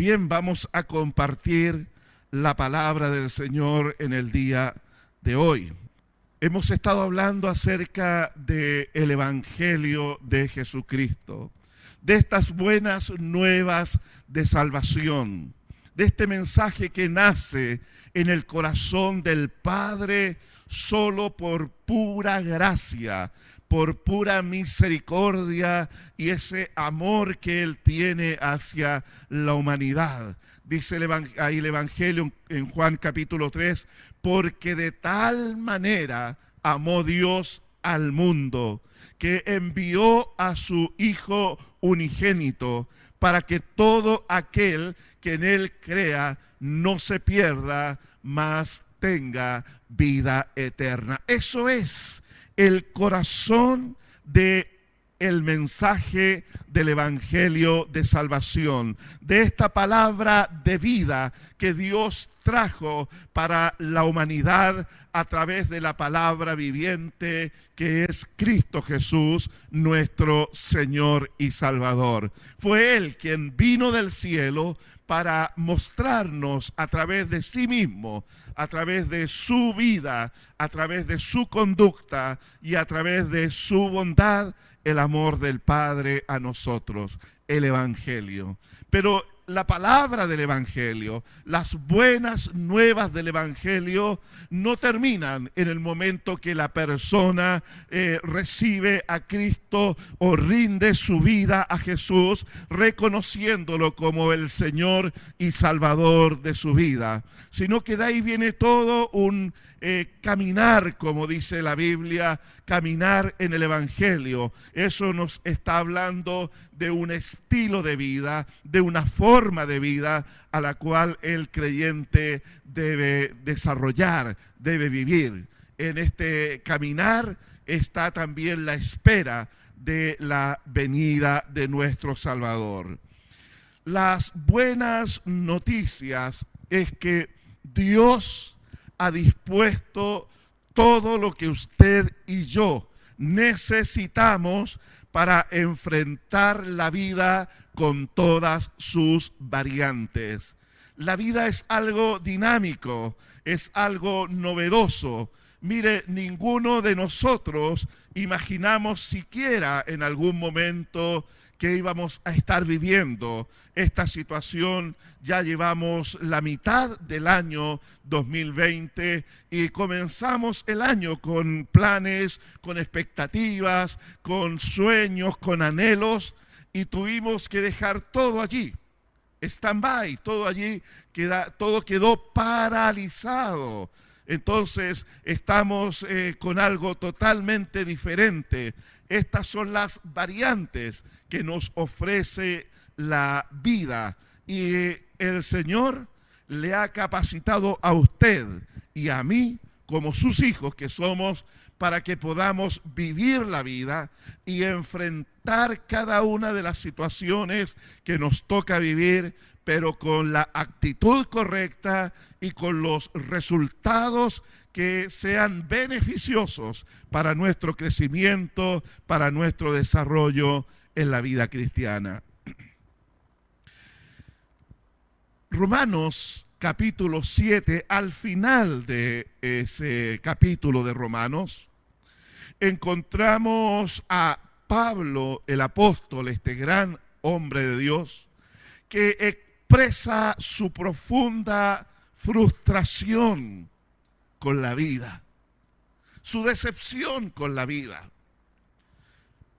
Bien, vamos a compartir la palabra del Señor en el día de hoy. Hemos estado hablando acerca del el Evangelio de Jesucristo, de estas buenas nuevas de salvación, de este mensaje que nace en el corazón del Padre solo por pura gracia, por pura misericordia y ese amor que Él tiene hacia la humanidad. Dice ahí el Evangelio en Juan capítulo 3, porque de tal manera amó Dios al mundo, que envió a su Hijo unigénito, para que todo aquel que en Él crea no se pierda, mas tenga vida eterna. Eso es el corazón de el mensaje del Evangelio de salvación, de esta palabra de vida que Dios trajo para la humanidad a través de la palabra viviente que es Cristo Jesús, nuestro Señor y Salvador. Fue Él quien vino del cielo para mostrarnos a través de sí mismo, a través de su vida, a través de su conducta y a través de su bondad, el amor del Padre a nosotros, el Evangelio. Pero la palabra del Evangelio, las buenas nuevas del Evangelio no terminan en el momento que la persona eh, recibe a Cristo o rinde su vida a Jesús, reconociéndolo como el Señor y Salvador de su vida, sino que de ahí viene todo un eh, caminar, como dice la Biblia, caminar en el Evangelio. Eso nos está hablando de un estilo de vida, de una forma de vida a la cual el creyente debe desarrollar, debe vivir. En este caminar está también la espera de la venida de nuestro Salvador. Las buenas noticias es que Dios ha dispuesto todo lo que usted y yo necesitamos para enfrentar la vida con todas sus variantes. La vida es algo dinámico, es algo novedoso. Mire, ninguno de nosotros imaginamos siquiera en algún momento que íbamos a estar viviendo esta situación. Ya llevamos la mitad del año 2020 y comenzamos el año con planes, con expectativas, con sueños, con anhelos y tuvimos que dejar todo allí. Stand-by, todo allí, queda, todo quedó paralizado. Entonces estamos eh, con algo totalmente diferente. Estas son las variantes que nos ofrece la vida. Y el Señor le ha capacitado a usted y a mí como sus hijos que somos para que podamos vivir la vida y enfrentar cada una de las situaciones que nos toca vivir, pero con la actitud correcta y con los resultados que sean beneficiosos para nuestro crecimiento, para nuestro desarrollo en la vida cristiana. Romanos capítulo 7, al final de ese capítulo de Romanos, encontramos a Pablo, el apóstol, este gran hombre de Dios, que expresa su profunda frustración con la vida, su decepción con la vida.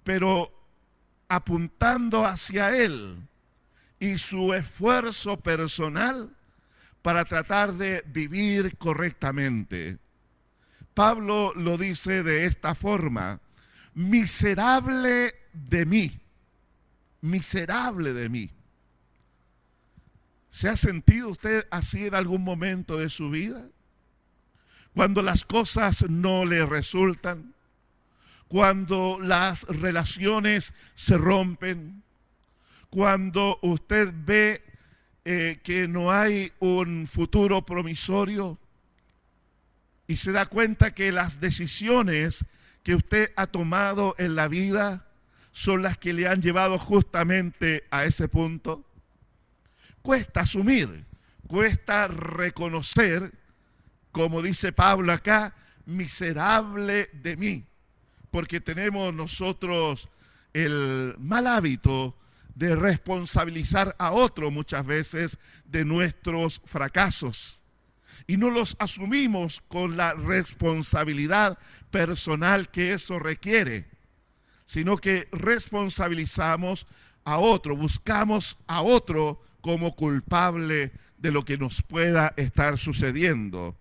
Pero apuntando hacia Él y su esfuerzo personal para tratar de vivir correctamente. Pablo lo dice de esta forma, miserable de mí, miserable de mí. ¿Se ha sentido usted así en algún momento de su vida? Cuando las cosas no le resultan, cuando las relaciones se rompen, cuando usted ve eh, que no hay un futuro promisorio y se da cuenta que las decisiones que usted ha tomado en la vida son las que le han llevado justamente a ese punto. cuesta asumir, cuesta reconocer, como dice Pablo acá, miserable de mí, porque tenemos nosotros el mal hábito de responsabilizar a otro muchas veces de nuestros fracasos y no los asumimos con la responsabilidad personal que eso requiere, sino que responsabilizamos a otro, buscamos a otro como culpable de lo que nos pueda estar sucediendo.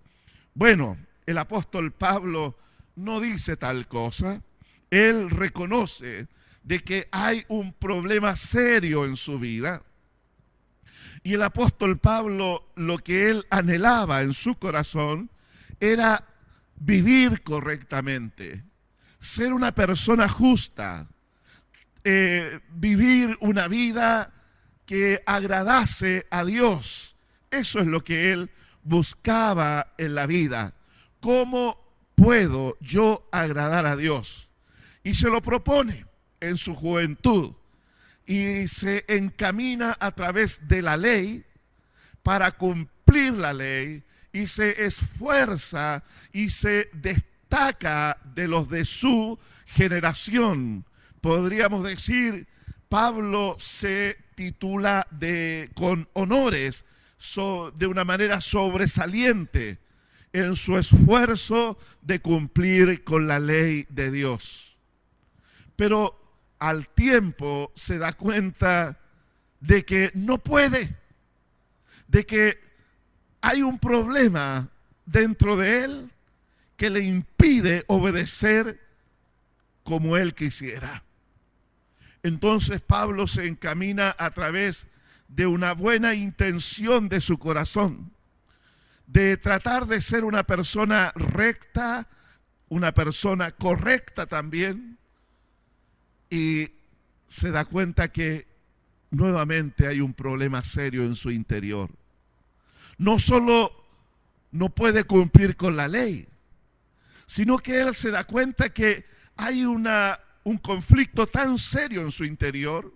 Bueno, el apóstol Pablo no dice tal cosa, él reconoce de que hay un problema serio en su vida. Y el apóstol Pablo lo que él anhelaba en su corazón era vivir correctamente, ser una persona justa, eh, vivir una vida que agradase a Dios. Eso es lo que él buscaba en la vida. ¿Cómo puedo yo agradar a Dios? Y se lo propone en su juventud y se encamina a través de la ley para cumplir la ley y se esfuerza y se destaca de los de su generación. Podríamos decir, Pablo se titula de, con honores de una manera sobresaliente en su esfuerzo de cumplir con la ley de Dios. Pero al tiempo se da cuenta de que no puede, de que hay un problema dentro de él que le impide obedecer como él quisiera. Entonces Pablo se encamina a través de una buena intención de su corazón, de tratar de ser una persona recta, una persona correcta también, y se da cuenta que nuevamente hay un problema serio en su interior. No solo no puede cumplir con la ley, sino que él se da cuenta que hay una, un conflicto tan serio en su interior.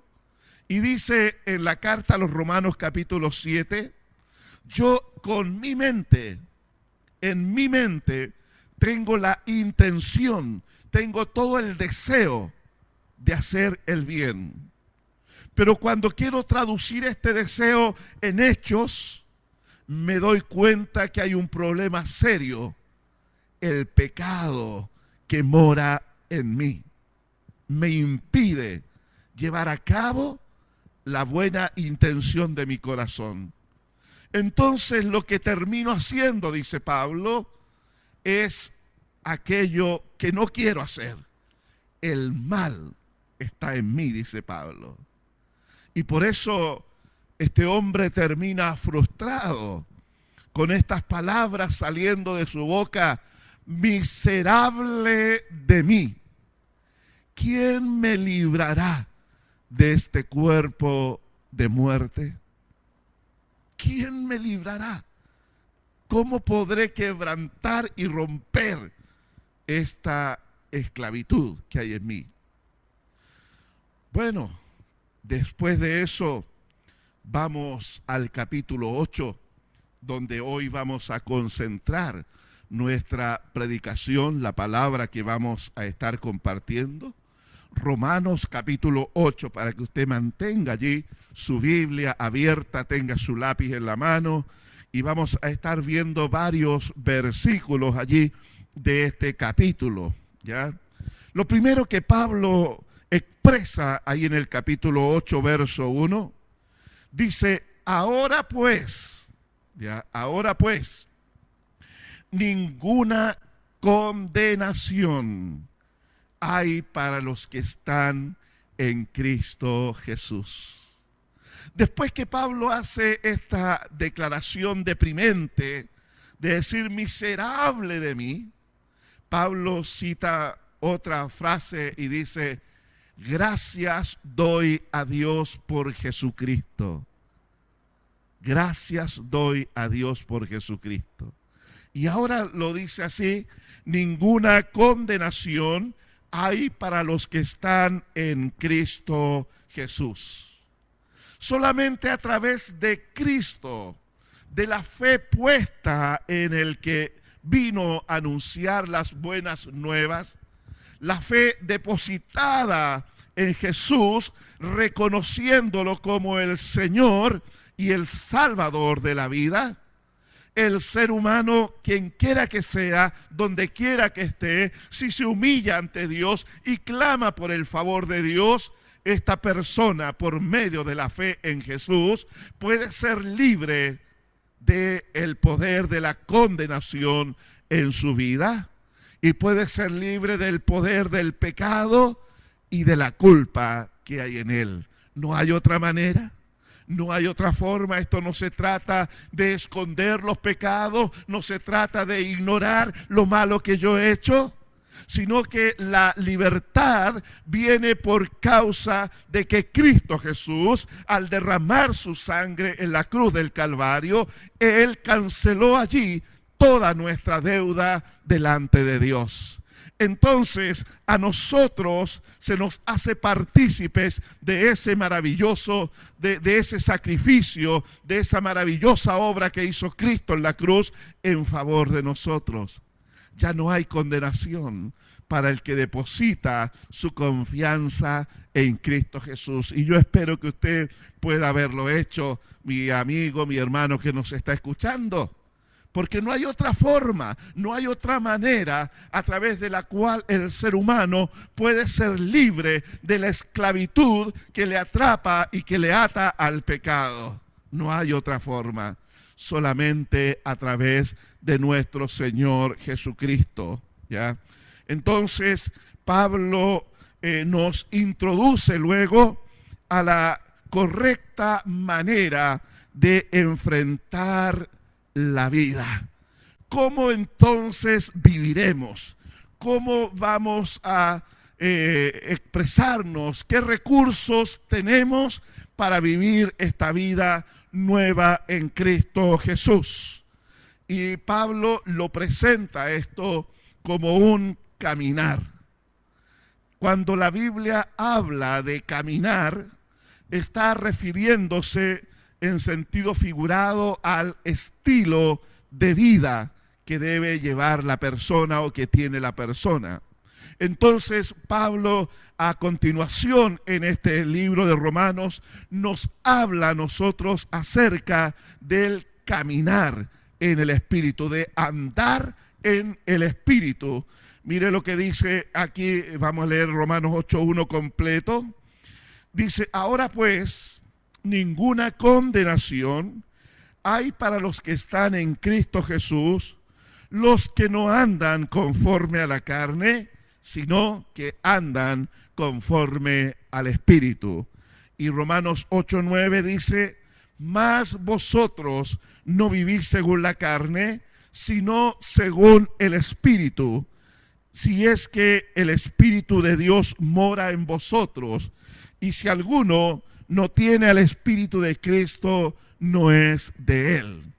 Y dice en la carta a los Romanos capítulo 7, yo con mi mente, en mi mente, tengo la intención, tengo todo el deseo de hacer el bien. Pero cuando quiero traducir este deseo en hechos, me doy cuenta que hay un problema serio, el pecado que mora en mí. Me impide llevar a cabo la buena intención de mi corazón. Entonces lo que termino haciendo, dice Pablo, es aquello que no quiero hacer, el mal está en mí, dice Pablo. Y por eso este hombre termina frustrado con estas palabras saliendo de su boca, miserable de mí. ¿Quién me librará de este cuerpo de muerte? ¿Quién me librará? ¿Cómo podré quebrantar y romper esta esclavitud que hay en mí? Bueno, después de eso vamos al capítulo 8, donde hoy vamos a concentrar nuestra predicación, la palabra que vamos a estar compartiendo. Romanos capítulo 8, para que usted mantenga allí su Biblia abierta, tenga su lápiz en la mano y vamos a estar viendo varios versículos allí de este capítulo, ¿ya? Lo primero que Pablo expresa ahí en el capítulo 8, verso 1, dice, ahora pues, ya, ahora pues, ninguna condenación hay para los que están en Cristo Jesús. Después que Pablo hace esta declaración deprimente de decir miserable de mí, Pablo cita otra frase y dice, Gracias doy a Dios por Jesucristo. Gracias doy a Dios por Jesucristo. Y ahora lo dice así, ninguna condenación hay para los que están en Cristo Jesús. Solamente a través de Cristo, de la fe puesta en el que vino a anunciar las buenas nuevas, la fe depositada en Jesús, reconociéndolo como el Señor y el Salvador de la vida, el ser humano, quien quiera que sea, donde quiera que esté, si se humilla ante Dios y clama por el favor de Dios, esta persona, por medio de la fe en Jesús, puede ser libre del el poder de la condenación en su vida y puede ser libre del poder del pecado y de la culpa que hay en él. No hay otra manera. No hay otra forma, esto no se trata de esconder los pecados, no se trata de ignorar lo malo que yo he hecho, sino que la libertad viene por causa de que Cristo Jesús, al derramar su sangre en la cruz del Calvario, Él canceló allí toda nuestra deuda delante de Dios entonces a nosotros se nos hace partícipes de ese maravilloso, de, ese sacrificio, de esa maravillosa obra que hizo Cristo en la cruz en favor de nosotros. Ya no hay condenación para el que deposita su confianza en Cristo Jesús. Y yo espero que usted pueda haberlo hecho, mi amigo, mi hermano que nos está escuchando porque no hay otra forma, no hay otra manera a través de la cual el ser humano puede ser libre de la esclavitud que le atrapa y que le ata al pecado. No hay otra forma, solamente a través de nuestro Señor Jesucristo. ¿ya? Entonces, Pablo eh, nos introduce luego a la correcta manera de enfrentar la vida. ¿Cómo entonces viviremos? ¿Cómo vamos a eh, expresarnos? ¿Qué recursos tenemos para vivir esta vida nueva en Cristo Jesús? Y Pablo lo presenta esto como un caminar. Cuando la Biblia habla de caminar, está refiriéndose en sentido figurado al estilo de vida que debe llevar la persona o que tiene la persona. Entonces Pablo a continuación en este libro de Romanos nos habla a nosotros acerca del caminar en el Espíritu, de andar en el Espíritu. Mire lo que dice aquí, vamos a leer Romanos 8.1 completo. Dice, ahora pues, ninguna condenación hay para los que están en Cristo Jesús, los que no andan conforme a la carne, sino que andan conforme al Espíritu. Y Romanos 8:9 dice, mas vosotros no vivís según la carne, sino según el Espíritu, si es que el Espíritu de Dios mora en vosotros. Y si alguno no tiene al Espíritu de Cristo, no es de Él.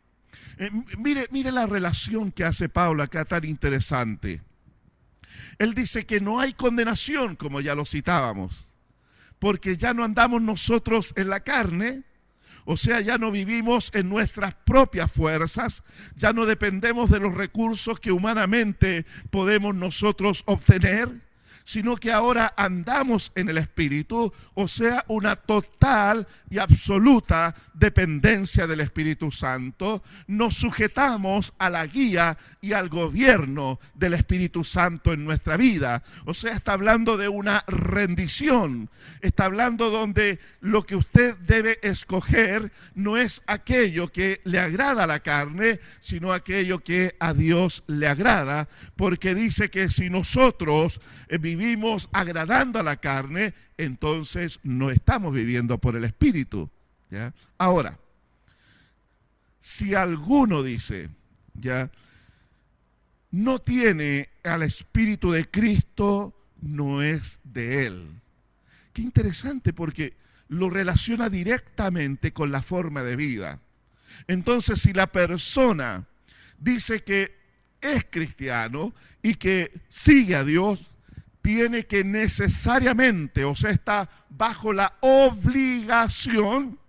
Eh, mire, mire la relación que hace Pablo acá tan interesante. Él dice que no hay condenación, como ya lo citábamos, porque ya no andamos nosotros en la carne, o sea, ya no vivimos en nuestras propias fuerzas, ya no dependemos de los recursos que humanamente podemos nosotros obtener, sino que ahora andamos en el Espíritu, o sea, una total y absoluta dependencia del Espíritu Santo, nos sujetamos a la guía y al gobierno del Espíritu Santo en nuestra vida. O sea, está hablando de una rendición, está hablando donde lo que usted debe escoger no es aquello que le agrada a la carne, sino aquello que a Dios le agrada, porque dice que si nosotros eh, vivimos agradando a la carne, entonces no estamos viviendo por el Espíritu. Ahora, si alguno dice, ¿ya? no tiene al Espíritu de Cristo, no es de él. Qué interesante porque lo relaciona directamente con la forma de vida. Entonces, si la persona dice que es cristiano y que sigue a Dios, tiene que necesariamente, o sea, está bajo la obligación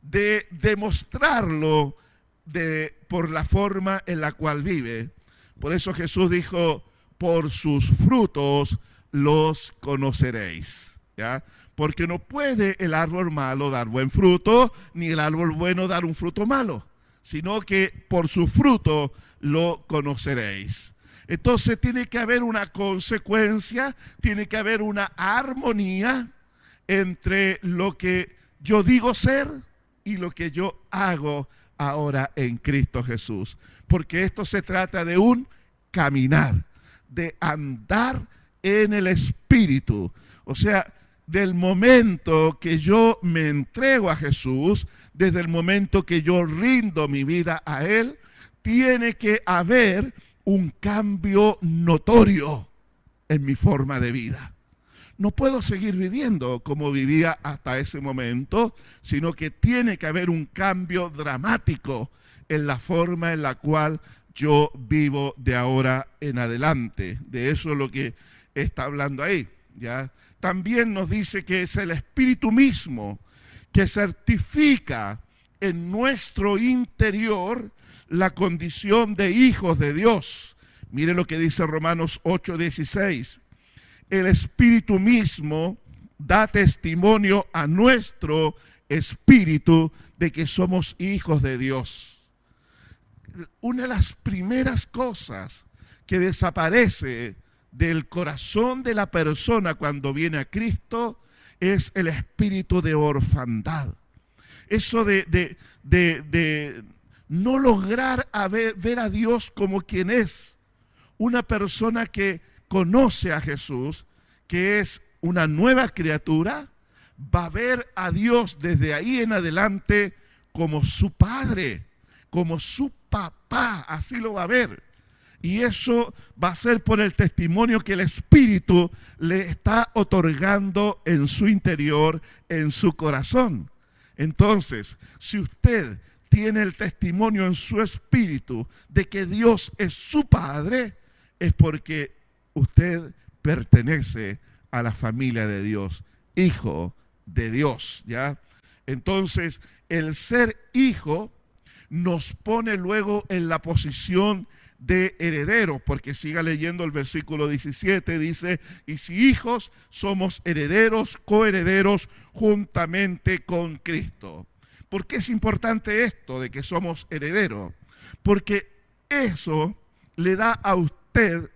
de demostrarlo de, por la forma en la cual vive. Por eso Jesús dijo, por sus frutos los conoceréis. ¿ya? Porque no puede el árbol malo dar buen fruto, ni el árbol bueno dar un fruto malo, sino que por su fruto lo conoceréis. Entonces tiene que haber una consecuencia, tiene que haber una armonía entre lo que yo digo ser y lo que yo hago ahora en Cristo Jesús. Porque esto se trata de un caminar, de andar en el Espíritu. O sea, del momento que yo me entrego a Jesús, desde el momento que yo rindo mi vida a Él, tiene que haber un cambio notorio en mi forma de vida. No puedo seguir viviendo como vivía hasta ese momento, sino que tiene que haber un cambio dramático en la forma en la cual yo vivo de ahora en adelante. De eso es lo que está hablando ahí, ¿ya? También nos dice que es el Espíritu mismo que certifica en nuestro interior la condición de hijos de Dios. Mire lo que dice Romanos 8:16. El Espíritu mismo da testimonio a nuestro espíritu de que somos hijos de Dios. Una de las primeras cosas que desaparece del corazón de la persona cuando viene a Cristo es el espíritu de orfandad. Eso de, de, de no lograr ver, a Dios como quien es. Una persona que conoce a Jesús, que es una nueva criatura, va a ver a Dios desde ahí en adelante como su padre, como su papá, así lo va a ver. Y eso va a ser por el testimonio que el Espíritu le está otorgando en su interior, en su corazón. Entonces, si usted tiene el testimonio en su espíritu de que Dios es su Padre, es porque usted pertenece a la familia de Dios, hijo de Dios, ¿ya? Entonces, el ser hijo nos pone luego en la posición de heredero, porque siga leyendo el versículo 17, dice, y si hijos, somos herederos, coherederos juntamente con Cristo. ¿Por qué es importante esto de que somos herederos? Porque eso le da a usted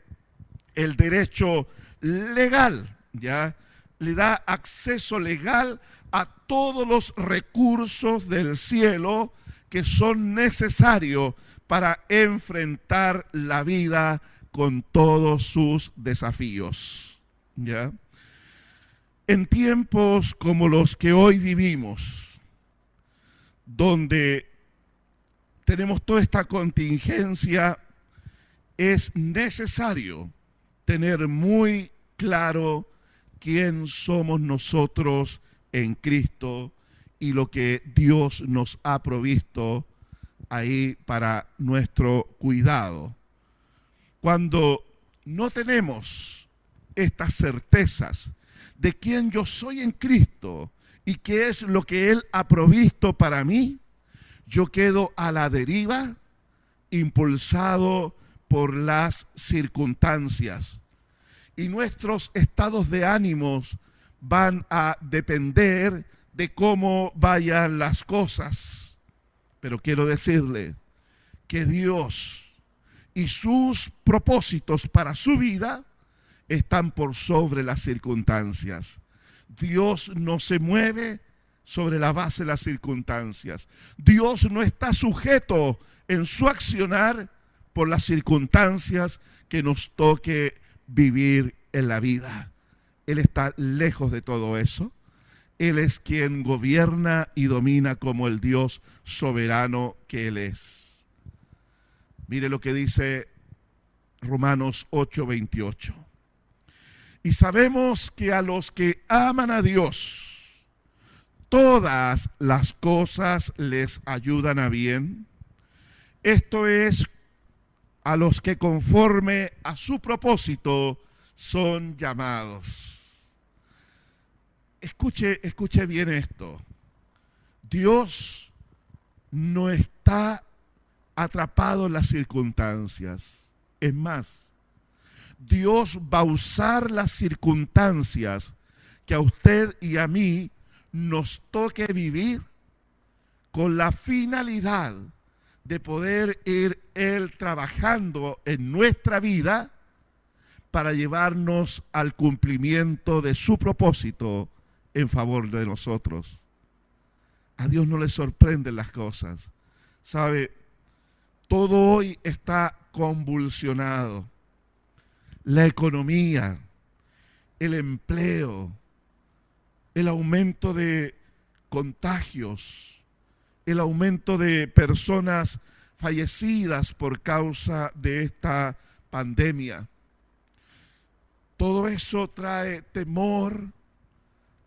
el derecho legal, ¿ya? Le da acceso legal a todos los recursos del cielo que son necesarios para enfrentar la vida con todos sus desafíos, ¿ya? En tiempos como los que hoy vivimos, donde tenemos toda esta contingencia, es necesario tener muy claro quién somos nosotros en Cristo y lo que Dios nos ha provisto ahí para nuestro cuidado. Cuando no tenemos estas certezas de quién yo soy en Cristo ¿Y qué es lo que Él ha provisto para mí? Yo quedo a la deriva, impulsado por las circunstancias. Y nuestros estados de ánimos van a depender de cómo vayan las cosas. Pero quiero decirle que Dios y sus propósitos para su vida están por sobre las circunstancias. Dios no se mueve sobre la base de las circunstancias. Dios no está sujeto en su accionar por las circunstancias que nos toque vivir en la vida. Él está lejos de todo eso. Él es quien gobierna y domina como el Dios soberano que Él es. Mire lo que dice Romanos 8:28. Y sabemos que a los que aman a Dios, todas las cosas les ayudan a bien. Esto es a los que conforme a su propósito son llamados. Escuche, escuche bien esto. Dios no está atrapado en las circunstancias. Es más, Dios va a usar las circunstancias que a usted y a mí nos toque vivir con la finalidad de poder ir Él trabajando en nuestra vida para llevarnos al cumplimiento de su propósito en favor de nosotros. A Dios no le sorprenden las cosas. ¿Sabe? Todo hoy está convulsionado. La economía, el empleo, el aumento de contagios, el aumento de personas fallecidas por causa de esta pandemia. Todo eso trae temor,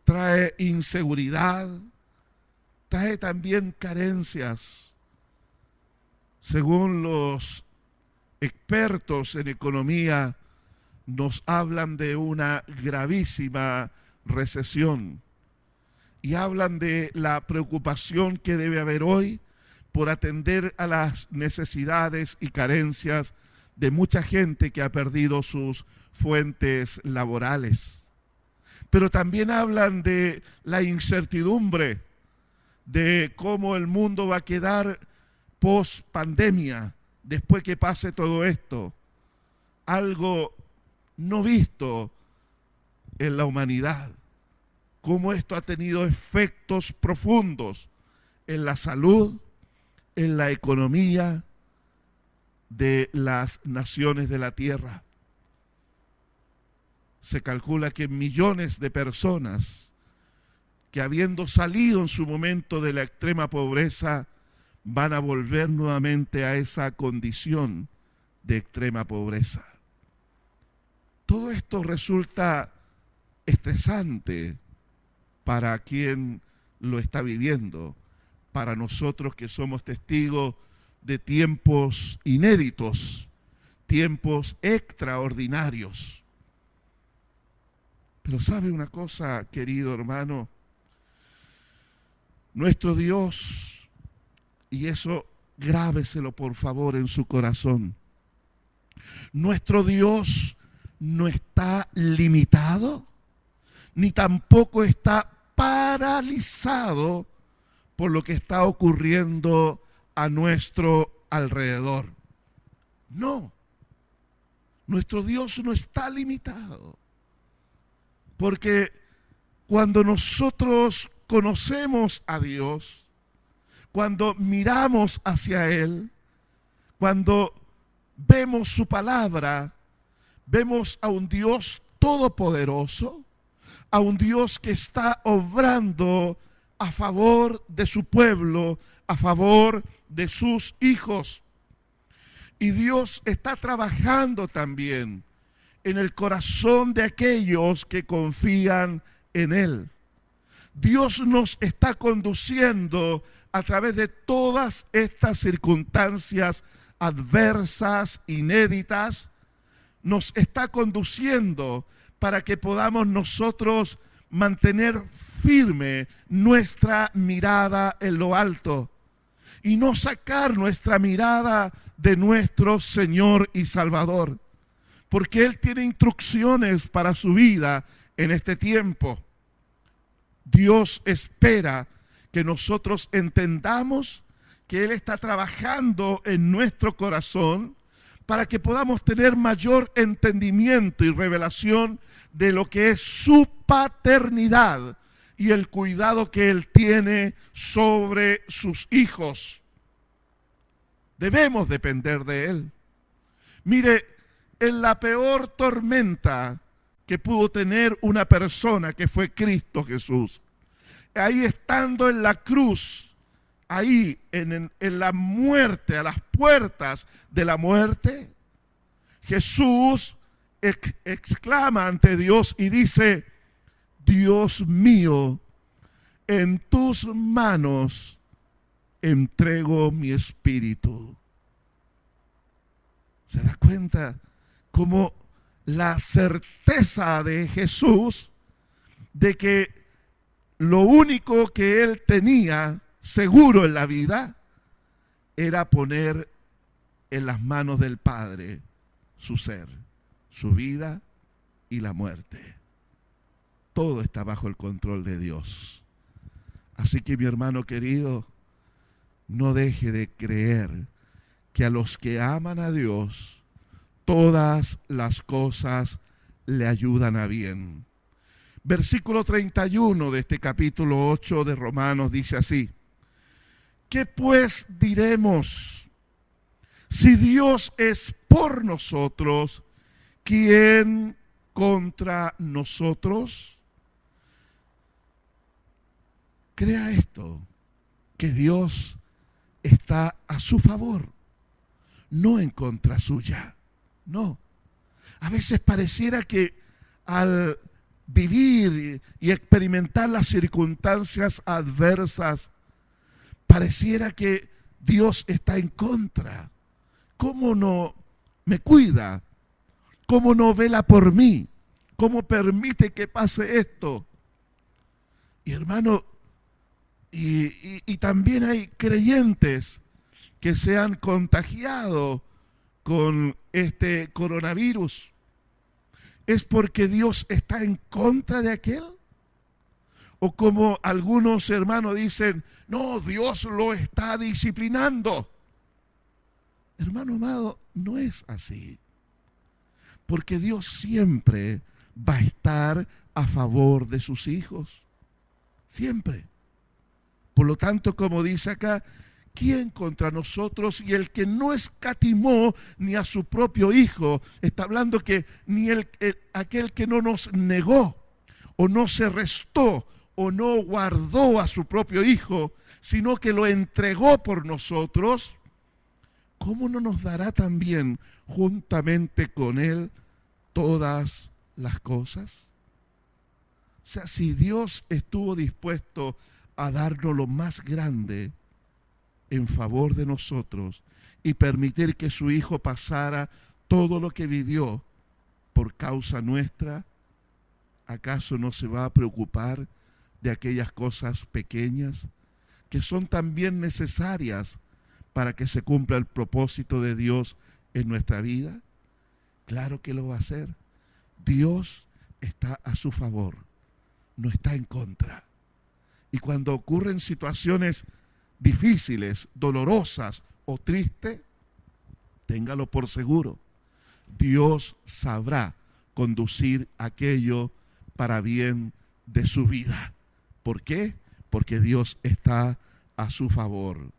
trae inseguridad, trae también carencias. Según los expertos en economía, nos hablan de una gravísima recesión y hablan de la preocupación que debe haber hoy por atender a las necesidades y carencias de mucha gente que ha perdido sus fuentes laborales. Pero también hablan de la incertidumbre de cómo el mundo va a quedar post pandemia, después que pase todo esto. Algo no visto en la humanidad. Cómo esto ha tenido efectos profundos en la salud, en la economía de las naciones de la tierra. Se calcula que millones de personas que habiendo salido en su momento de la extrema pobreza, van a volver nuevamente a esa condición de extrema pobreza. Todo esto resulta estresante para quien lo está viviendo, para nosotros que somos testigos de tiempos inéditos, tiempos extraordinarios. Pero sabe una cosa, querido hermano, nuestro Dios, y eso grábeselo por favor en su corazón, nuestro Dios no está limitado, ni tampoco está paralizado por lo que está ocurriendo a nuestro alrededor. No, nuestro Dios no está limitado. Porque cuando nosotros conocemos a Dios, cuando miramos hacia Él, cuando vemos su palabra, vemos a un Dios todopoderoso, a un Dios que está obrando a favor de su pueblo, a favor de sus hijos. Y Dios está trabajando también en el corazón de aquellos que confían en Él. Dios nos está conduciendo a través de todas estas circunstancias adversas, inéditas, nos está conduciendo para que podamos nosotros mantener firme nuestra mirada en lo alto y no sacar nuestra mirada de nuestro Señor y Salvador, porque Él tiene instrucciones para su vida en este tiempo. Dios espera que nosotros entendamos que Él está trabajando en nuestro corazón para que podamos tener mayor entendimiento y revelación de lo que es su paternidad y el cuidado que Él tiene sobre sus hijos. Debemos depender de Él. Mire, en la peor tormenta que pudo tener una persona que fue Cristo Jesús, ahí estando en la cruz, ahí en, la muerte, a las puertas de la muerte, Jesús exclama ante Dios y dice, Dios mío, en tus manos entrego mi espíritu. ¿Se da cuenta cómo la certeza de Jesús de que lo único que él tenía seguro en la vida era poner en las manos del Padre su ser, su vida y la muerte. Todo está bajo el control de Dios. Así que mi hermano querido, no deje de creer que a los que aman a Dios, todas las cosas le ayudan a bien. Versículo 31 de este capítulo 8 de Romanos dice así, ¿qué pues diremos? Si Dios es por nosotros, ¿quién contra nosotros? Crea esto, que Dios está a su favor, no en contra suya, no. A veces pareciera que al vivir y experimentar las circunstancias adversas, pareciera que Dios está en contra. ¿Cómo no me cuida? ¿Cómo no vela por mí? ¿Cómo permite que pase esto? Y hermano, y, también hay creyentes que se han contagiado con este coronavirus. ¿Es porque Dios está en contra de aquel? O como algunos hermanos dicen, no, Dios lo está disciplinando. Hermano amado, no es así. Porque Dios siempre va a estar a favor de sus hijos. Siempre. Por lo tanto, como dice acá, ¿quién contra nosotros? Y el que no escatimó ni a su propio hijo, está hablando que ni el, aquel que no nos negó o no se restó o no guardó a su propio hijo, sino que lo entregó por nosotros, ¿cómo no nos dará también juntamente con él todas las cosas? O sea, si Dios estuvo dispuesto a darnos lo más grande en favor de nosotros y permitir que su Hijo pasara todo lo que vivió por causa nuestra, ¿acaso no se va a preocupar de aquellas cosas pequeñas que son también necesarias para que se cumpla el propósito de Dios en nuestra vida? Claro que lo va a hacer. Dios está a su favor, no está en contra. Y cuando ocurren situaciones difíciles, dolorosas o tristes, téngalo por seguro. Dios sabrá conducir aquello para bien de su vida. ¿Por qué? Porque Dios está a su favor.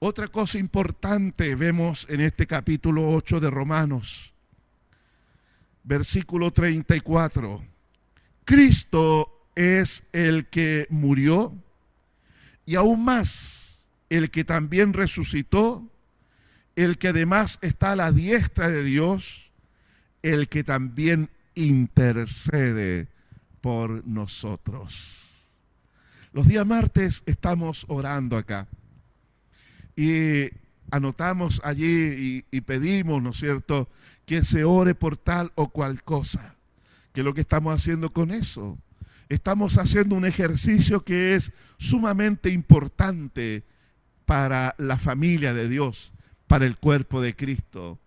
Otra cosa importante vemos en este capítulo 8 de Romanos, versículo 34. Cristo es el que murió y aún más el que también resucitó, el que además está a la diestra de Dios, el que también intercede por nosotros. Los días martes estamos orando acá y anotamos allí y, pedimos, ¿no es cierto?, que se ore por tal o cual cosa. ¿Qué es lo que estamos haciendo con eso? estamos haciendo un ejercicio que es sumamente importante para la familia de Dios, para el cuerpo de Cristo,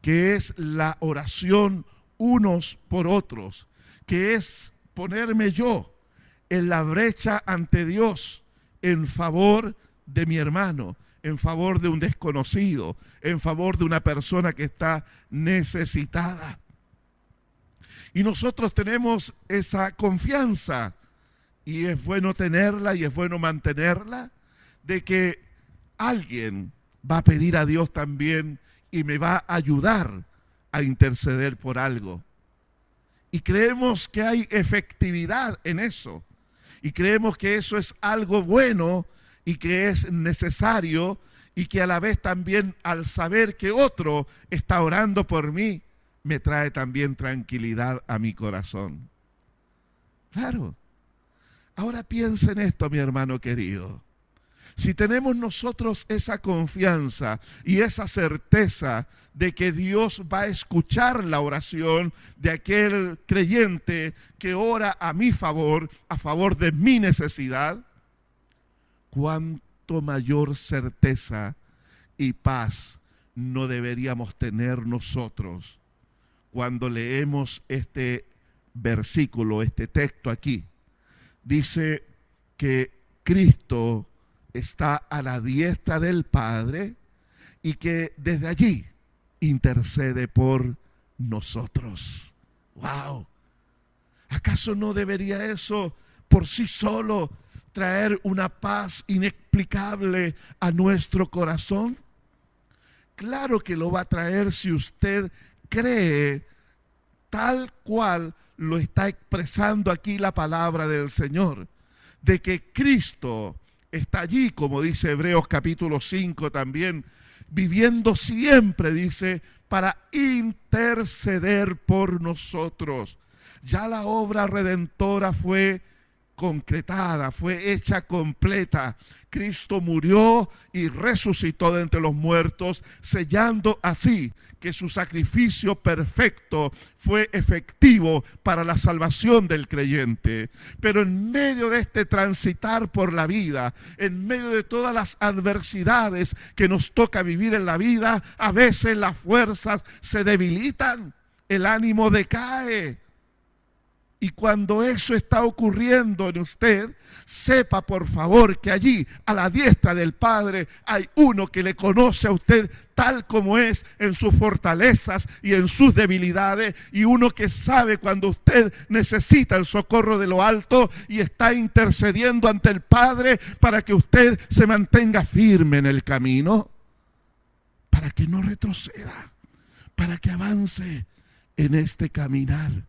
que es la oración unos por otros, que es ponerme yo en la brecha ante Dios en favor de mi hermano, en favor de un desconocido, en favor de una persona que está necesitada. Y nosotros tenemos esa confianza y es bueno tenerla y es bueno mantenerla de que alguien va a pedir a Dios también y me va a ayudar a interceder por algo. Y creemos que hay efectividad en eso. Y creemos que eso es algo bueno y que es necesario y que a la vez también al saber que otro está orando por mí, me trae también tranquilidad a mi corazón. Claro. Ahora piensa en esto, mi hermano querido. Si tenemos nosotros esa confianza y esa certeza de que Dios va a escuchar la oración de aquel creyente que ora a mi favor, a favor de mi necesidad, cuánto mayor certeza y paz no deberíamos tener nosotros cuando leemos este versículo, este texto aquí. Dice que Cristo está a la diestra del Padre y que desde allí intercede por nosotros. ¡Wow! ¿Acaso no debería eso por sí solo traer una paz inexplicable a nuestro corazón? Claro que lo va a traer si usted cree tal cual lo está expresando aquí la palabra del Señor, de que Cristo está allí, como dice Hebreos capítulo 5 también, viviendo siempre, dice, para interceder por nosotros. Ya la obra redentora fue concretada, fue hecha completa. Cristo murió y resucitó de entre los muertos, sellando así que su sacrificio perfecto fue efectivo para la salvación del creyente. Pero en medio de este transitar por la vida, en medio de todas las adversidades que nos toca vivir en la vida, a veces las fuerzas se debilitan, el ánimo decae y cuando eso está ocurriendo en usted, sepa por favor que allí, a la diestra del Padre, hay uno que le conoce a usted tal como es en sus fortalezas y en sus debilidades, y uno que sabe cuando usted necesita el socorro de lo alto y está intercediendo ante el Padre para que usted se mantenga firme en el camino, para que no retroceda, para que avance en este caminar.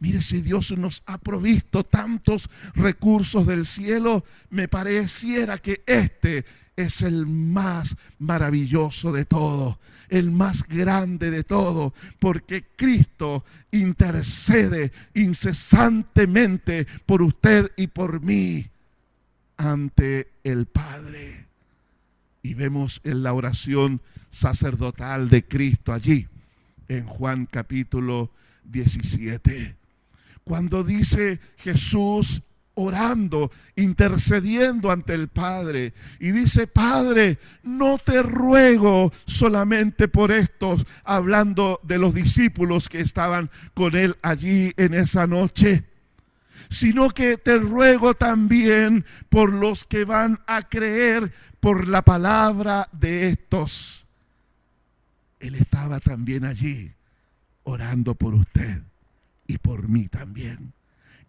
Mire, si Dios nos ha provisto tantos recursos del cielo, me pareciera que este es el más maravilloso de todo, el más grande de todo, porque Cristo intercede incesantemente por usted y por mí ante el Padre. Y vemos en la oración sacerdotal de Cristo allí, en Juan capítulo 17 cuando dice Jesús orando, intercediendo ante el Padre. Y dice, Padre, no te ruego solamente por estos, hablando de los discípulos que estaban con él allí en esa noche, sino que te ruego también por los que van a creer por la palabra de estos. Él estaba también allí orando por usted y por mí también,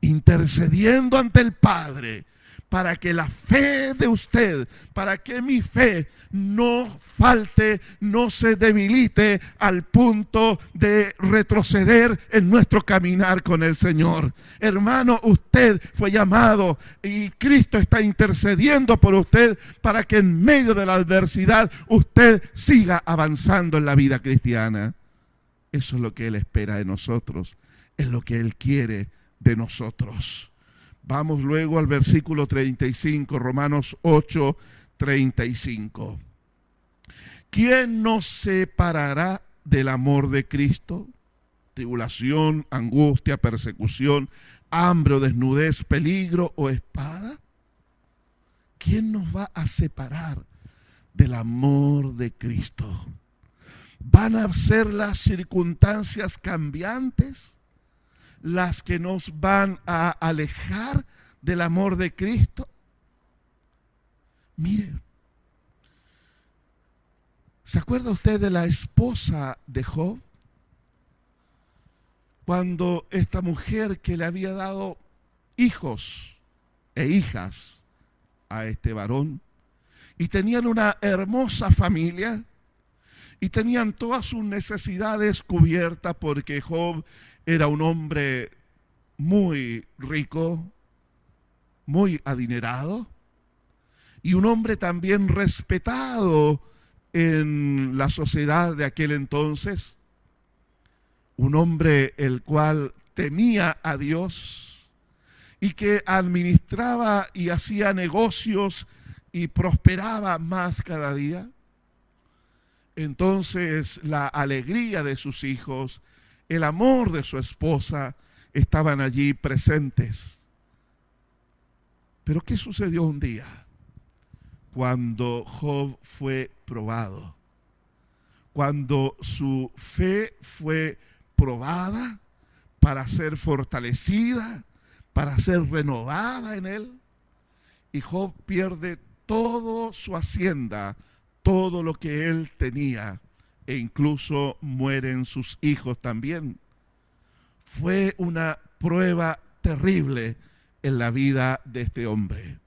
intercediendo ante el Padre para que la fe de usted, para que mi fe no falte, no se debilite al punto de retroceder en nuestro caminar con el Señor. Hermano, usted fue llamado y Cristo está intercediendo por usted para que en medio de la adversidad usted siga avanzando en la vida cristiana. Eso es lo que Él espera de nosotros es lo que Él quiere de nosotros. Vamos luego al versículo 35, Romanos 8, 35. ¿Quién nos separará del amor de Cristo? Tribulación, angustia, persecución, hambre o desnudez, peligro o espada. ¿Quién nos va a separar del amor de Cristo? ¿Van a ser las circunstancias cambiantes? Las que nos van a alejar del amor de Cristo? Mire, ¿se acuerda usted de la esposa de Job? Cuando esta mujer que le había dado hijos e hijas a este varón y tenían una hermosa familia y tenían todas sus necesidades cubiertas porque Job era un hombre muy rico, muy adinerado y un hombre también respetado en la sociedad de aquel entonces, un hombre el cual temía a Dios y que administraba y hacía negocios y prosperaba más cada día. Entonces la alegría de sus hijos el amor de su esposa estaban allí presentes. Pero ¿qué sucedió un día? cuando Job fue probado, cuando su fe fue probada para ser fortalecida, para ser renovada en él. Y Job pierde toda su hacienda, todo lo que él tenía, e incluso mueren sus hijos también. Fue una prueba terrible en la vida de este hombre.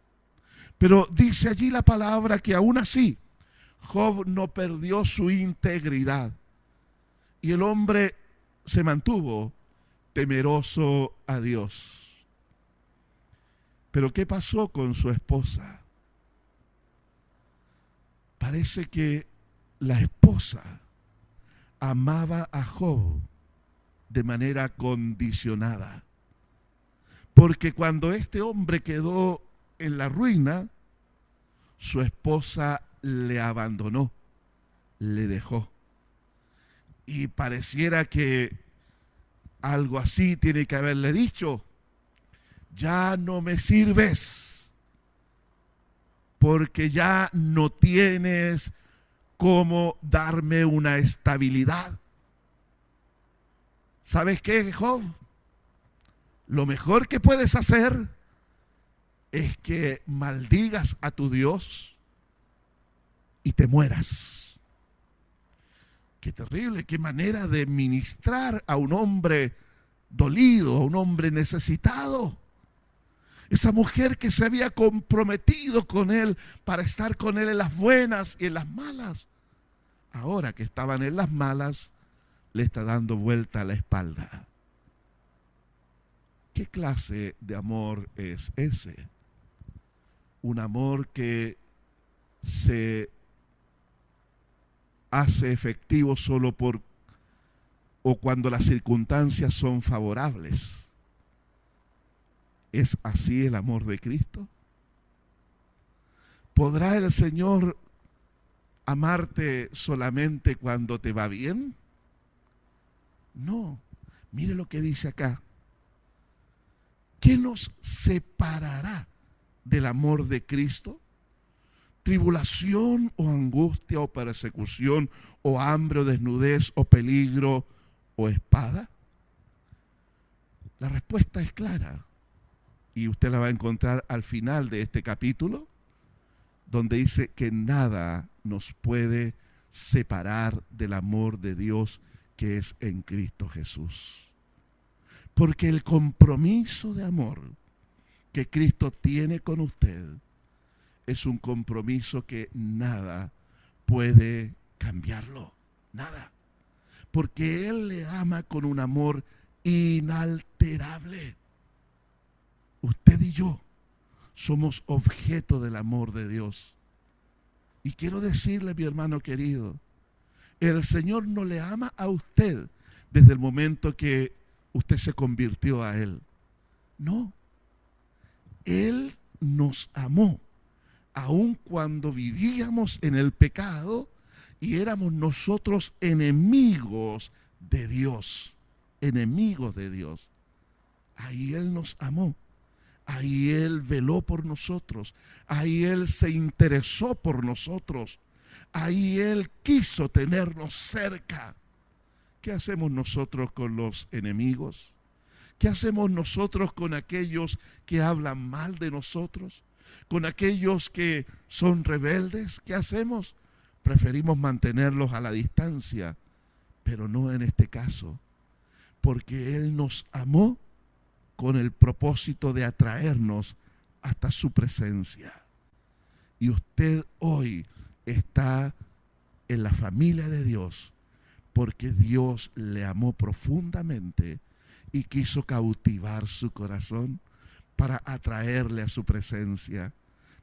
Pero dice allí la palabra que aún así Job no perdió su integridad y el hombre se mantuvo temeroso a Dios. Pero ¿qué pasó con su esposa? Parece que la esposa amaba a Job de manera condicionada. Porque cuando este hombre quedó en la ruina, su esposa le abandonó, le dejó. Y pareciera que algo así tiene que haberle dicho, ya no me sirves, porque ya no tienes cómo darme una estabilidad. ¿Sabes qué, Job? Lo mejor que puedes hacer es que maldigas a tu Dios y te mueras. Qué terrible, qué manera de ministrar a un hombre dolido, a un hombre necesitado. Esa mujer que se había comprometido con él para estar con él en las buenas y en las malas. Ahora que estaban en las malas, le está dando vuelta a la espalda. ¿Qué clase de amor es ese? un amor que se hace efectivo solo por o cuando las circunstancias son favorables. ¿Es así el amor de Cristo? ¿Podrá el Señor amarte solamente cuando te va bien? No. Mire lo que dice acá. ¿Qué nos separará del amor de Cristo? ¿Tribulación o angustia o persecución o hambre o desnudez o peligro o espada? La respuesta es clara y usted la va a encontrar al final de este capítulo, donde dice que nada nos puede separar del amor de Dios que es en Cristo Jesús. Porque el compromiso de amor que Cristo tiene con usted es un compromiso que nada puede cambiarlo, nada. Porque Él le ama con un amor inalterable. Usted y yo somos objeto del amor de Dios. Y quiero decirle, mi hermano querido, el Señor no le ama a usted desde el momento que usted se convirtió a Él. No, él nos amó, aun cuando vivíamos en el pecado y éramos nosotros enemigos de Dios, enemigos de Dios. Ahí Él nos amó. Ahí Él veló por nosotros. Ahí Él se interesó por nosotros. Ahí Él quiso tenernos cerca. ¿Qué hacemos nosotros con los enemigos? ¿Qué hacemos nosotros con aquellos que hablan mal de nosotros? ¿Con aquellos que son rebeldes? ¿Qué hacemos? Preferimos mantenerlos a la distancia, pero no en este caso, porque Él nos amó con el propósito de atraernos hasta su presencia. Y usted hoy está en la familia de Dios porque Dios le amó profundamente y quiso cautivar su corazón para atraerle a su presencia.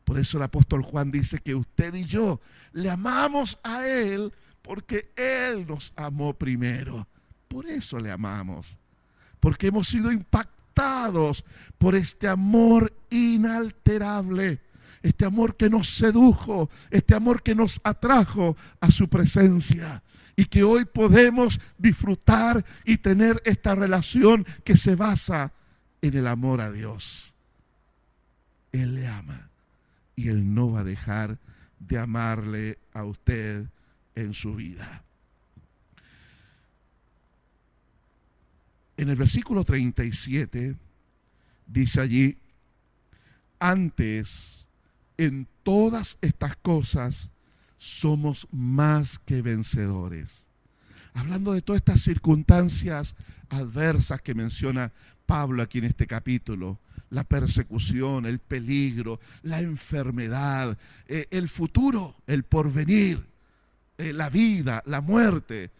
Por eso el apóstol Juan dice que usted y yo le amamos a Él porque Él nos amó primero. Por eso le amamos. Porque hemos sido impactados por este amor inalterable. Este amor que nos sedujo, este amor que nos atrajo a su presencia y que hoy podemos disfrutar y tener esta relación que se basa en el amor a Dios. Él le ama y Él no va a dejar de amarle a usted en su vida. En el versículo 37 dice allí, antes en todas estas cosas somos más que vencedores. Hablando de todas estas circunstancias adversas que menciona Pablo aquí en este capítulo, la persecución, el peligro, la enfermedad, eh, el futuro, el porvenir, eh, la vida, la muerte,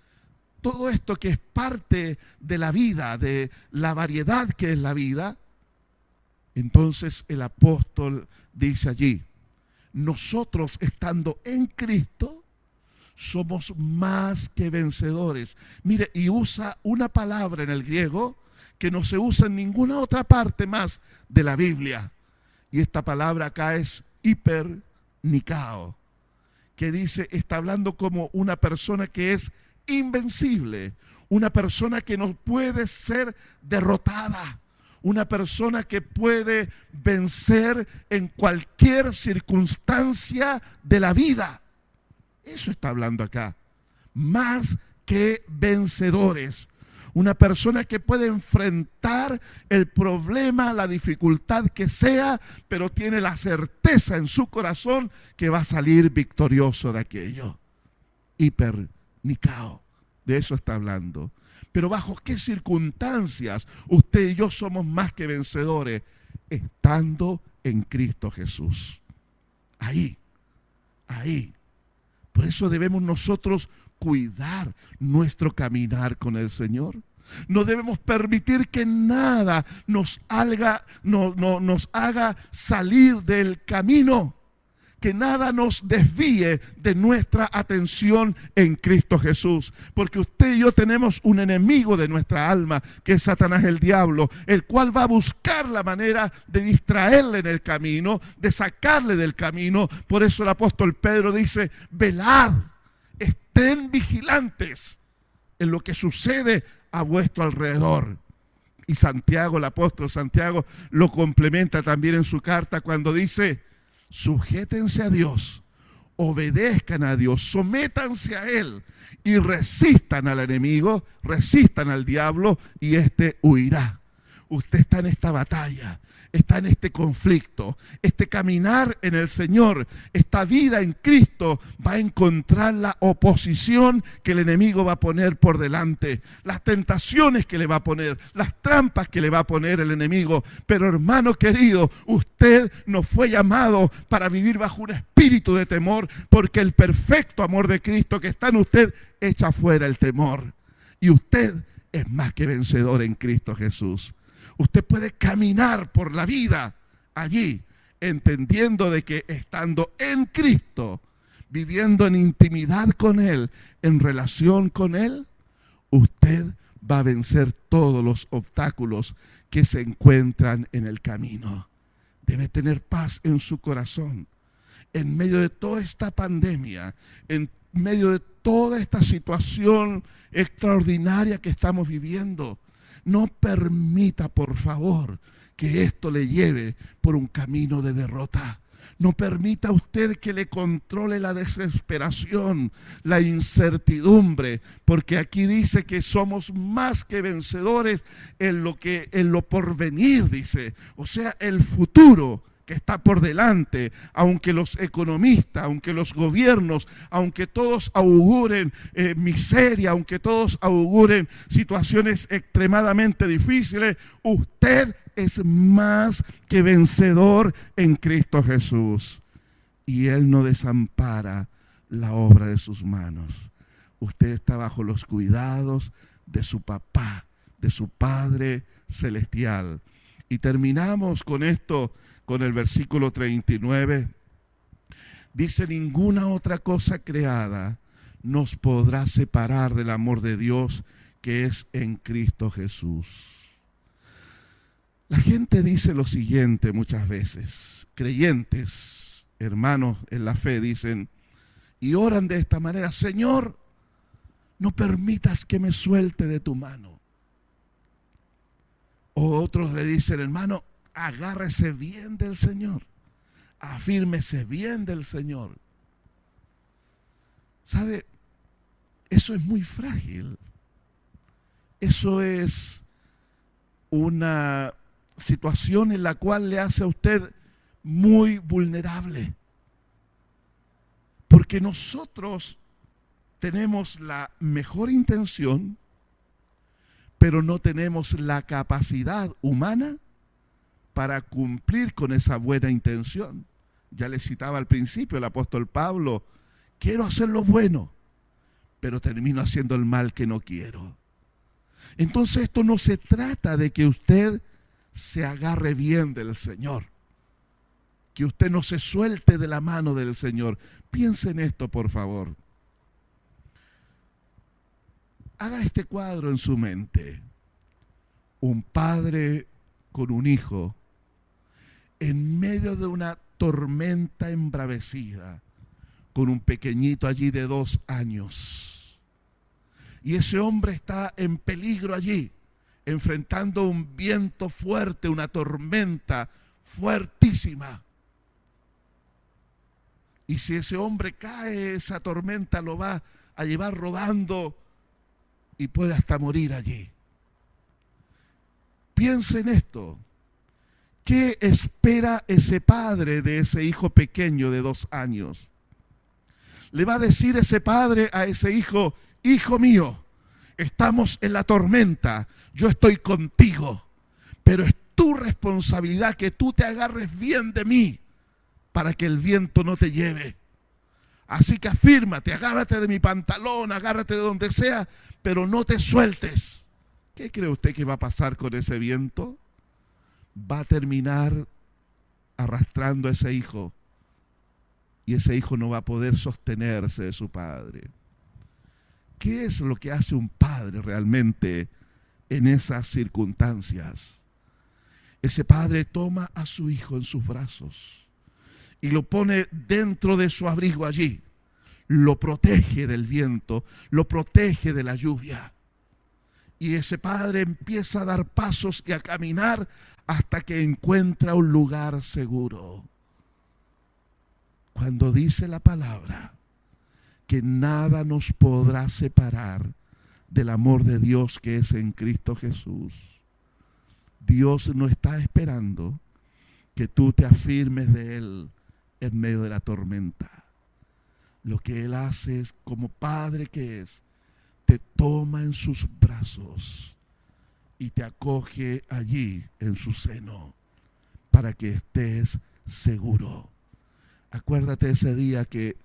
todo esto que es parte de la vida, de la variedad que es la vida, entonces el apóstol dice allí, nosotros estando en Cristo, somos más que vencedores. Mire, y usa una palabra en el griego que no se usa en ninguna otra parte más de la Biblia. Y esta palabra acá es hipernicao, que dice, está hablando como una persona que es invencible, una persona que no puede ser derrotada, una persona que puede vencer en cualquier circunstancia de la vida. Eso está hablando acá. Más que vencedores. Una persona que puede enfrentar el problema, la dificultad que sea, pero tiene la certeza en su corazón que va a salir victorioso de aquello. Hipernicao. De eso está hablando. Pero bajo qué circunstancias usted y yo somos más que vencedores estando en Cristo Jesús. Ahí, ahí. Por eso debemos nosotros cuidar nuestro caminar con el Señor. No debemos permitir que nada nos haga, no, nos haga salir del camino. Que nada nos desvíe de nuestra atención en Cristo Jesús. Porque usted y yo tenemos un enemigo de nuestra alma, que es Satanás el diablo, el cual va a buscar la manera de distraerle en el camino, de sacarle del camino. Por eso el apóstol Pedro dice, velad estén vigilantes en lo que sucede a vuestro alrededor. Y Santiago, el apóstol Santiago, lo complementa también en su carta cuando dice, sujétense a Dios, obedezcan a Dios, sométanse a Él y resistan al enemigo, resistan al diablo y éste huirá. Usted está en esta batalla está en este conflicto. Este caminar en el Señor, esta vida en Cristo va a encontrar la oposición que el enemigo va a poner por delante, las tentaciones que le va a poner, las trampas que le va a poner el enemigo. Pero hermano querido, usted no fue llamado para vivir bajo un espíritu de temor, porque el perfecto amor de Cristo que está en usted echa fuera el temor. Y usted es más que vencedor en Cristo Jesús. Usted puede caminar por la vida allí, entendiendo de que estando en Cristo, viviendo en intimidad con Él, en relación con Él, usted va a vencer todos los obstáculos que se encuentran en el camino. Debe tener paz en su corazón. En medio de toda esta pandemia, en medio de toda esta situación extraordinaria que estamos viviendo, no permita, por favor, que esto le lleve por un camino de derrota. No permita usted que le controle la desesperación, la incertidumbre, porque aquí dice que somos más que vencedores en lo que en lo porvenir dice, o sea, el futuro que está por delante, aunque los economistas, aunque los gobiernos, aunque todos auguren eh, miseria, aunque todos auguren situaciones extremadamente difíciles, usted es más que vencedor en Cristo Jesús. Y Él no desampara la obra de sus manos. Usted está bajo los cuidados de su papá, de su Padre Celestial. Y terminamos con esto con el versículo 39. Dice, ninguna otra cosa creada nos podrá separar del amor de Dios que es en Cristo Jesús. La gente dice lo siguiente muchas veces, creyentes, hermanos en la fe, dicen, y oran de esta manera, Señor, no permitas que me suelte de tu mano. O otros le dicen, hermano, agárrese bien del Señor, afírmese bien del Señor. ¿Sabe? Eso es muy frágil. Eso es una situación en la cual le hace a usted muy vulnerable. Porque nosotros tenemos la mejor intención, pero no tenemos la capacidad humana para cumplir con esa buena intención. Ya le citaba al principio el apóstol Pablo, quiero hacer lo bueno, pero termino haciendo el mal que no quiero. Entonces esto no se trata de que usted se agarre bien del Señor, que usted no se suelte de la mano del Señor. Piense en esto, por favor. Haga este cuadro en su mente. Un padre con un hijo en medio de una tormenta embravecida con un pequeñito allí de dos años. Y ese hombre está en peligro allí, enfrentando un viento fuerte, una tormenta fuertísima. Y si ese hombre cae, esa tormenta lo va a llevar rodando y puede hasta morir allí. Piense en esto. ¿Qué espera ese padre de ese hijo pequeño de dos años? Le va a decir ese padre a ese hijo, hijo mío, estamos en la tormenta, yo estoy contigo, pero es tu responsabilidad que tú te agarres bien de mí para que el viento no te lleve. Así que afírmate, agárrate de mi pantalón, agárrate de donde sea, pero no te sueltes. ¿Qué cree usted que va a pasar con ese viento? Va a terminar arrastrando a ese hijo y ese hijo no va a poder sostenerse de su padre. ¿Qué es lo que hace un padre realmente en esas circunstancias? Ese padre toma a su hijo en sus brazos y lo pone dentro de su abrigo allí. Lo protege del viento, lo protege de la lluvia. Y ese padre empieza a dar pasos y a caminar hasta que encuentra un lugar seguro. Cuando dice la palabra que nada nos podrá separar del amor de Dios que es en Cristo Jesús, Dios no está esperando que tú te afirmes de Él en medio de la tormenta. Lo que Él hace es, como Padre que es, te toma en sus brazos y te acoge allí en su seno para que estés seguro. Acuérdate ese día que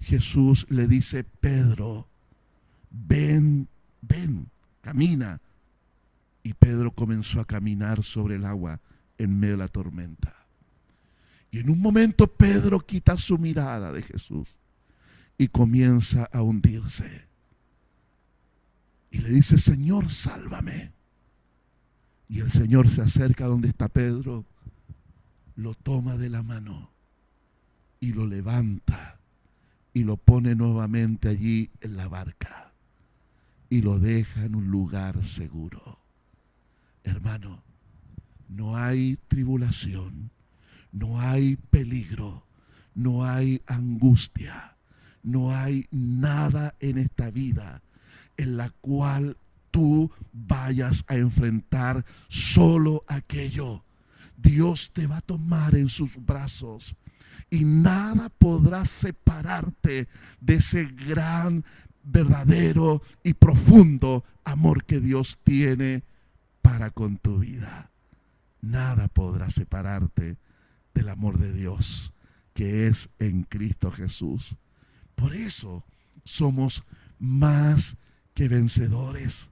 Jesús le dice, Pedro, ven, ven, camina. Y Pedro comenzó a caminar sobre el agua en medio de la tormenta. Y en un momento Pedro quita su mirada de Jesús y comienza a hundirse. Y le dice, Señor, sálvame. Y el Señor se acerca donde está Pedro, lo toma de la mano y lo levanta y lo pone nuevamente allí en la barca y lo deja en un lugar seguro. Hermano, no hay tribulación, no hay peligro, no hay angustia, no hay nada en esta vida en la cual tú vayas a enfrentar solo aquello. Dios te va a tomar en sus brazos y nada podrá separarte de ese gran, verdadero y profundo amor que Dios tiene para con tu vida. Nada podrá separarte del amor de Dios que es en Cristo Jesús. Por eso somos más que vencedores.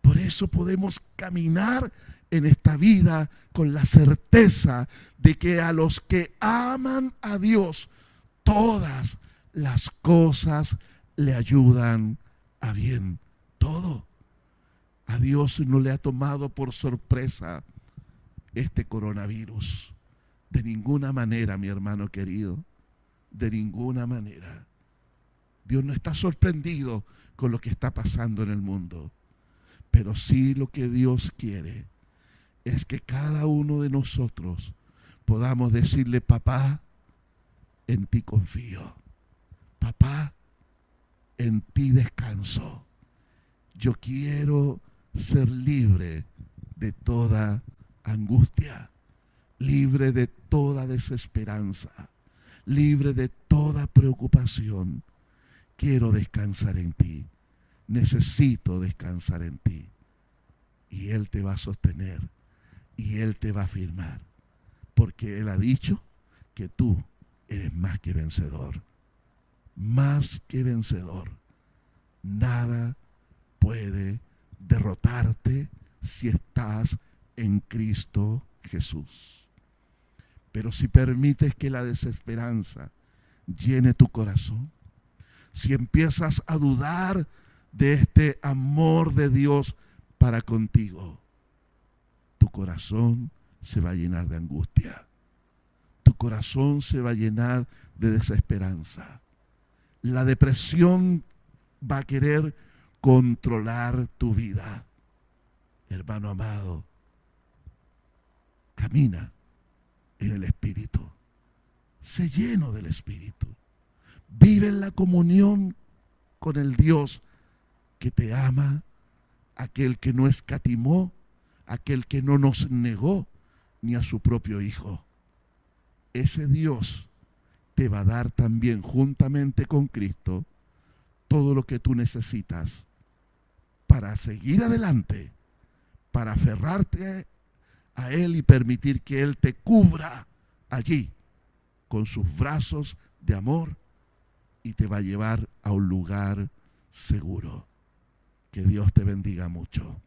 Por eso podemos caminar en esta vida con la certeza de que a los que aman a Dios, todas las cosas le ayudan a bien. Todo. A Dios no le ha tomado por sorpresa este coronavirus. De ninguna manera, mi hermano querido. De ninguna manera. Dios no está sorprendido con lo que está pasando en el mundo. Pero sí lo que Dios quiere es que cada uno de nosotros podamos decirle, papá, en ti confío. Papá, en ti descanso. Yo quiero ser libre de toda angustia, libre de toda desesperanza, libre de toda preocupación. Quiero descansar en ti. Necesito descansar en ti. Y Él te va a sostener y Él te va a afirmar. Porque Él ha dicho que tú eres más que vencedor. Más que vencedor. Nada puede derrotarte si estás en Cristo Jesús. Pero si permites que la desesperanza llene tu corazón, si empiezas a dudar de este amor de Dios para contigo, tu corazón se va a llenar de angustia. Tu corazón se va a llenar de desesperanza. La depresión va a querer controlar tu vida. Hermano amado, camina en el Espíritu. Sé lleno del Espíritu. Vive en la comunión con el Dios que te ama, aquel que no escatimó, aquel que no nos negó ni a su propio Hijo. Ese Dios te va a dar también juntamente con Cristo todo lo que tú necesitas para seguir adelante, para aferrarte a Él y permitir que Él te cubra allí con sus brazos de amor y te va a llevar a un lugar seguro. Que Dios te bendiga mucho.